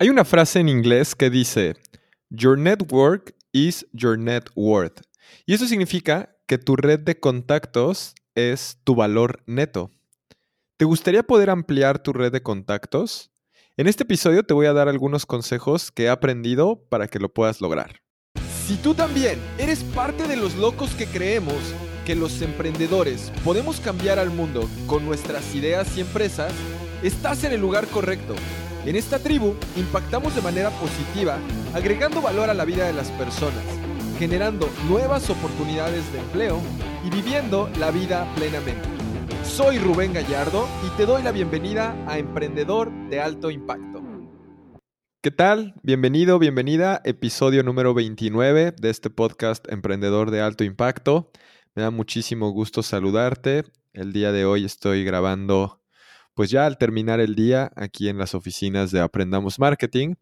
Hay una frase en inglés que dice, Your network is your net worth. Y eso significa que tu red de contactos es tu valor neto. ¿Te gustaría poder ampliar tu red de contactos? En este episodio te voy a dar algunos consejos que he aprendido para que lo puedas lograr. Si tú también eres parte de los locos que creemos que los emprendedores podemos cambiar al mundo con nuestras ideas y empresas, estás en el lugar correcto. En esta tribu impactamos de manera positiva, agregando valor a la vida de las personas, generando nuevas oportunidades de empleo y viviendo la vida plenamente. Soy Rubén Gallardo y te doy la bienvenida a Emprendedor de Alto Impacto. ¿Qué tal? Bienvenido, bienvenida, episodio número 29 de este podcast Emprendedor de Alto Impacto. Me da muchísimo gusto saludarte. El día de hoy estoy grabando pues ya al terminar el día aquí en las oficinas de Aprendamos Marketing.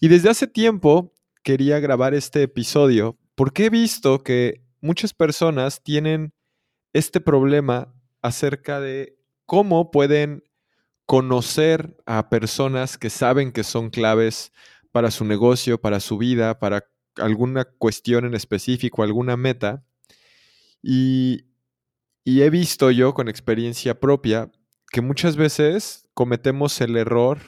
Y desde hace tiempo quería grabar este episodio porque he visto que muchas personas tienen este problema acerca de cómo pueden conocer a personas que saben que son claves para su negocio, para su vida, para alguna cuestión en específico, alguna meta. Y, y he visto yo con experiencia propia que muchas veces cometemos el error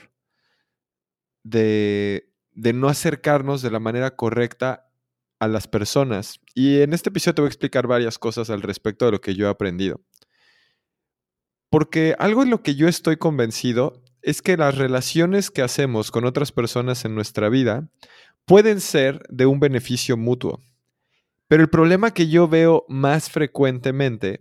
de, no acercarnos de la manera correcta a las personas. Y en este episodio te voy a explicar varias cosas al respecto de lo que yo he aprendido. Porque algo en lo que yo estoy convencido es que las relaciones que hacemos con otras personas en nuestra vida pueden ser de un beneficio mutuo. Pero el problema que yo veo más frecuentemente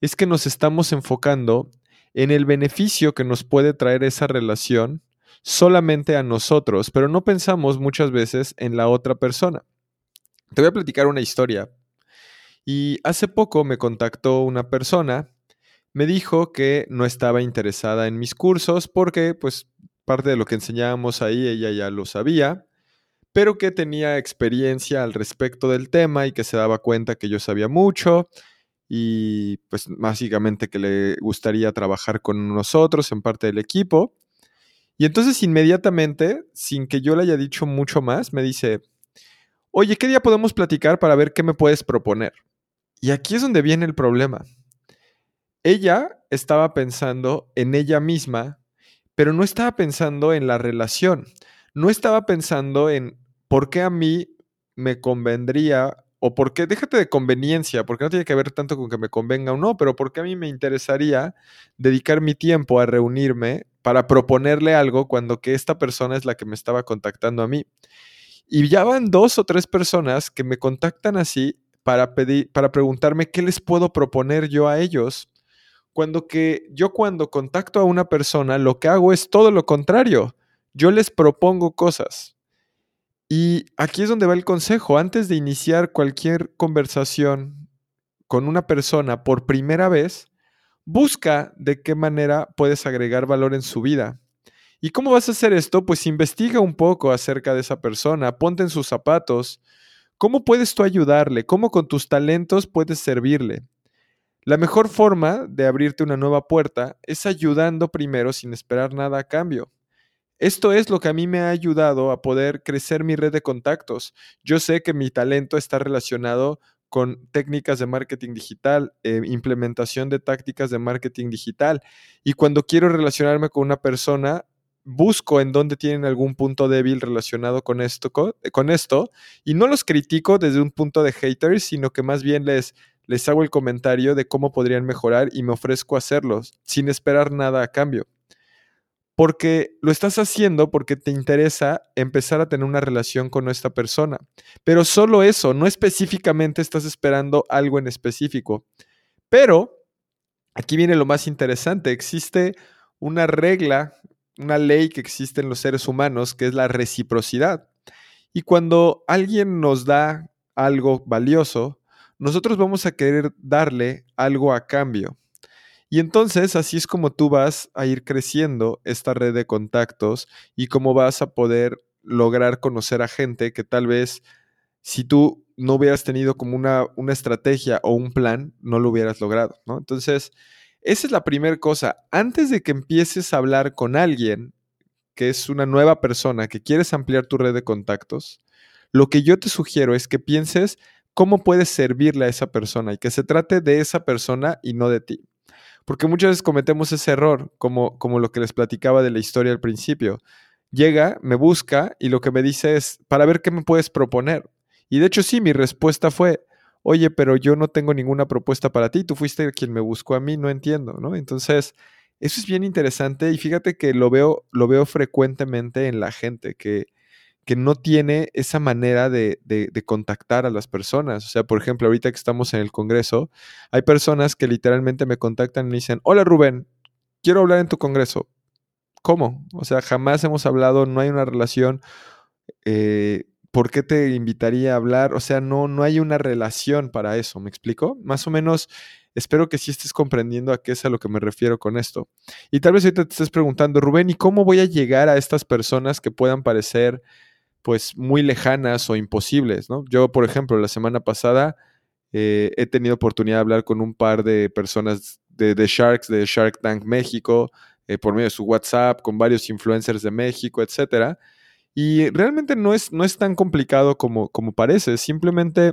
es que nos estamos enfocando en el beneficio que nos puede traer esa relación solamente a nosotros, pero no pensamos muchas veces en la otra persona. Te voy a platicar una historia. Y hace poco me contactó una persona, me dijo que no estaba interesada en mis cursos porque pues parte de lo que enseñábamos ahí ella ya lo sabía, pero que tenía experiencia al respecto del tema y que se daba cuenta que yo sabía mucho y pues básicamente que le gustaría trabajar con nosotros en parte del equipo. Y entonces inmediatamente, sin que yo le haya dicho mucho más, me dice, oye, ¿qué día podemos platicar para ver qué me puedes proponer? Y aquí es donde viene el problema. Ella estaba pensando en ella misma, pero no estaba pensando en la relación. No estaba pensando en por qué a mí me convendría o por qué, déjate de conveniencia, porque no tiene que ver tanto con que me convenga o no, pero porque a mí me interesaría dedicar mi tiempo a reunirme para proponerle algo cuando que esta persona es la que me estaba contactando a mí. Y ya van dos o tres personas que me contactan así para pedir, para preguntarme qué les puedo proponer yo a ellos. Cuando que yo cuando contacto a una persona, lo que hago es todo lo contrario. Yo les propongo cosas. Y aquí es donde va el consejo. Antes de iniciar cualquier conversación con una persona por primera vez, busca de qué manera puedes agregar valor en su vida. ¿Y cómo vas a hacer esto? Pues investiga un poco acerca de esa persona, ponte en sus zapatos. ¿Cómo puedes tú ayudarle? ¿Cómo con tus talentos puedes servirle? La mejor forma de abrirte una nueva puerta es ayudando primero sin esperar nada a cambio. Esto es lo que a mí me ha ayudado a poder crecer mi red de contactos. Yo sé que mi talento está relacionado con técnicas de marketing digital, eh, implementación de tácticas de marketing digital. Y cuando quiero relacionarme con una persona, busco en dónde tienen algún punto débil relacionado con esto, con esto y no los critico desde un punto de haters, sino que más bien les, les hago el comentario de cómo podrían mejorar y me ofrezco a hacerlos sin esperar nada a cambio porque lo estás haciendo porque te interesa empezar a tener una relación con esta persona. Pero solo eso, no específicamente estás esperando algo en específico. Pero aquí viene lo más interesante, existe una regla, una ley que existe en los seres humanos, que es la reciprocidad. Y cuando alguien nos da algo valioso, nosotros vamos a querer darle algo a cambio. Y entonces así es como tú vas a ir creciendo esta red de contactos y cómo vas a poder lograr conocer a gente que tal vez si tú no hubieras tenido como una, una estrategia o un plan, no lo hubieras logrado, ¿no? Entonces, esa es la primera cosa. Antes de que empieces a hablar con alguien, que es una nueva persona, que quieres ampliar tu red de contactos, lo que yo te sugiero es que pienses cómo puedes servirle a esa persona y que se trate de esa persona y no de ti. Porque muchas veces cometemos ese error, como, como lo que les platicaba de la historia al principio. Llega, me busca y lo que me dice es, para ver qué me puedes proponer. Y de hecho sí, mi respuesta fue, oye, pero yo no tengo ninguna propuesta para ti, tú fuiste quien me buscó a mí, no entiendo, ¿no? Entonces, eso es bien interesante y fíjate que lo veo, lo veo frecuentemente en la gente, que, que no tiene esa manera de, contactar a las personas. O sea, por ejemplo, ahorita que estamos en el Congreso, hay personas que literalmente me contactan y dicen, hola Rubén, quiero hablar en tu Congreso. ¿Cómo? O sea, jamás hemos hablado, no hay una relación. Eh, ¿Por qué te invitaría a hablar? O sea, no, no hay una relación para eso, ¿me explico? Más o menos, espero que sí estés comprendiendo a qué es a lo que me refiero con esto. Y tal vez ahorita te estés preguntando, Rubén, ¿y cómo voy a llegar a estas personas que puedan parecer pues muy lejanas o imposibles, ¿no? Yo, por ejemplo, la semana pasada eh, he tenido oportunidad de hablar con un par de personas de, Sharks, de Shark Tank México, eh, por medio de su WhatsApp, con varios influencers de México, etcétera. Y realmente no es, no es tan complicado como, como parece, simplemente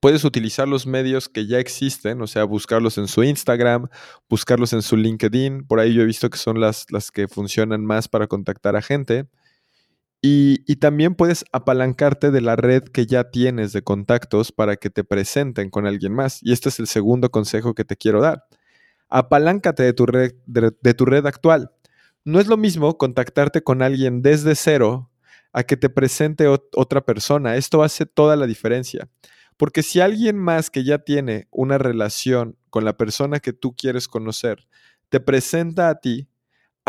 puedes utilizar los medios que ya existen, o sea, buscarlos en su Instagram, buscarlos en su LinkedIn, por ahí yo he visto que son las, las que funcionan más para contactar a gente. Y, también puedes apalancarte de la red que ya tienes de contactos para que te presenten con alguien más. Y este es el segundo consejo que te quiero dar. Apaláncate de tu red, de, tu red actual. No es lo mismo contactarte con alguien desde cero a que te presente otra persona. Esto hace toda la diferencia. Porque si alguien más que ya tiene una relación con la persona que tú quieres conocer te presenta a ti,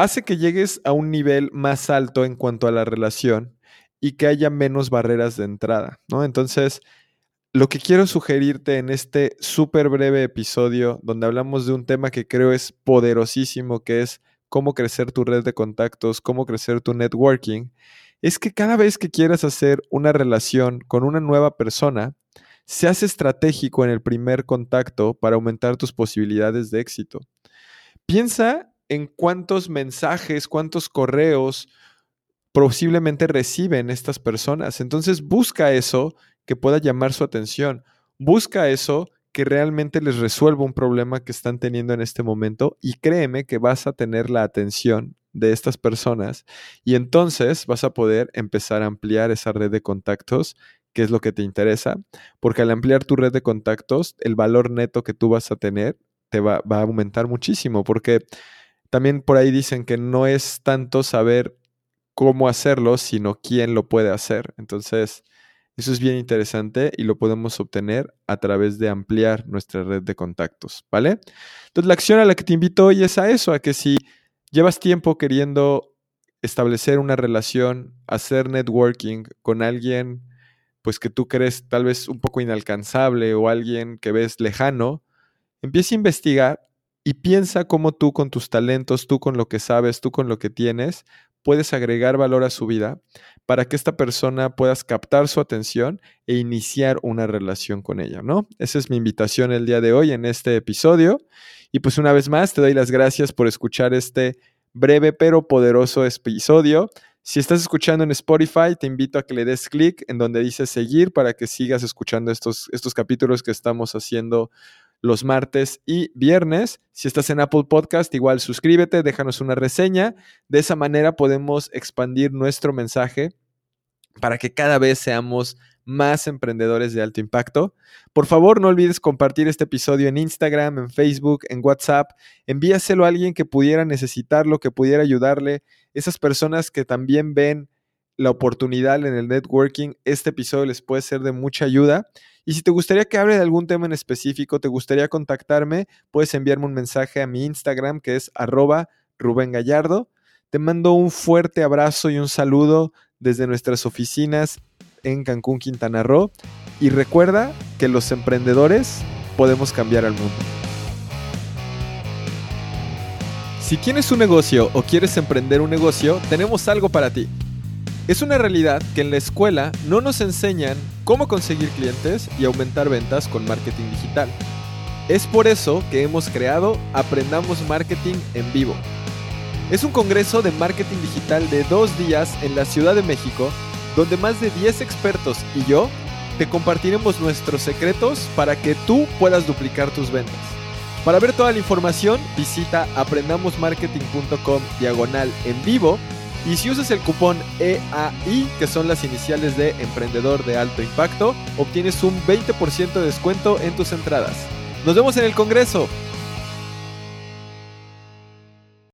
hace que llegues a un nivel más alto en cuanto a la relación y que haya menos barreras de entrada, ¿no? Entonces, lo que quiero sugerirte en este súper breve episodio, donde hablamos de un tema que creo es poderosísimo, que es cómo crecer tu red de contactos, cómo crecer tu networking, es que cada vez que quieras hacer una relación con una nueva persona, seas estratégico en el primer contacto para aumentar tus posibilidades de éxito. Piensa en cuántos mensajes, cuántos correos posiblemente reciben estas personas. Entonces busca eso que pueda llamar su atención. Busca eso que realmente les resuelva un problema que están teniendo en este momento y créeme que vas a tener la atención de estas personas y entonces vas a poder empezar a ampliar esa red de contactos que es lo que te interesa, porque al ampliar tu red de contactos, el valor neto que tú vas a tener te va, va a aumentar muchísimo, porque también por ahí dicen que no es tanto saber cómo hacerlo, sino quién lo puede hacer. Entonces, eso es bien interesante y lo podemos obtener a través de ampliar nuestra red de contactos, ¿vale? Entonces, la acción a la que te invito hoy es a eso, a que si llevas tiempo queriendo establecer una relación, hacer networking con alguien, pues que tú crees tal vez un poco inalcanzable o alguien que ves lejano, empieza a investigar y piensa cómo tú con tus talentos, tú con lo que sabes, tú con lo que tienes, puedes agregar valor a su vida para que esta persona puedas captar su atención e iniciar una relación con ella, ¿no? Esa es mi invitación el día de hoy en este episodio. Y pues una vez más te doy las gracias por escuchar este breve pero poderoso episodio. Si estás escuchando en Spotify, te invito a que le des clic en donde dice seguir para que sigas escuchando estos, estos capítulos que estamos haciendo los martes y viernes. Si estás en Apple Podcast, igual suscríbete, déjanos una reseña. De esa manera podemos expandir nuestro mensaje para que cada vez seamos más emprendedores de alto impacto. Por favor, no olvides compartir este episodio en Instagram, en Facebook, en WhatsApp. Envíaselo a alguien que pudiera necesitarlo, que pudiera ayudarle. Esas personas que también ven la oportunidad en el networking, este episodio les puede ser de mucha ayuda. Y si te gustaría que hable de algún tema en específico, te gustaría contactarme, puedes enviarme un mensaje a mi Instagram que es arroba Rubén Gallardo. Te mando un fuerte abrazo y un saludo desde nuestras oficinas en Cancún, Quintana Roo. Y recuerda que los emprendedores podemos cambiar al mundo. Si tienes un negocio o quieres emprender un negocio, tenemos algo para ti. Es una realidad que en la escuela no nos enseñan cómo conseguir clientes y aumentar ventas con marketing digital. Es por eso que hemos creado Aprendamos Marketing en Vivo. Es un congreso de marketing digital de dos días en la Ciudad de México, donde más de 10 expertos y yo te compartiremos nuestros secretos para que tú puedas duplicar tus ventas. Para ver toda la información, visita aprendamosmarketing.com diagonal en vivo y si usas el cupón EAI, que son las iniciales de Emprendedor de Alto Impacto, obtienes un 20% de descuento en tus entradas. Nos vemos en el Congreso.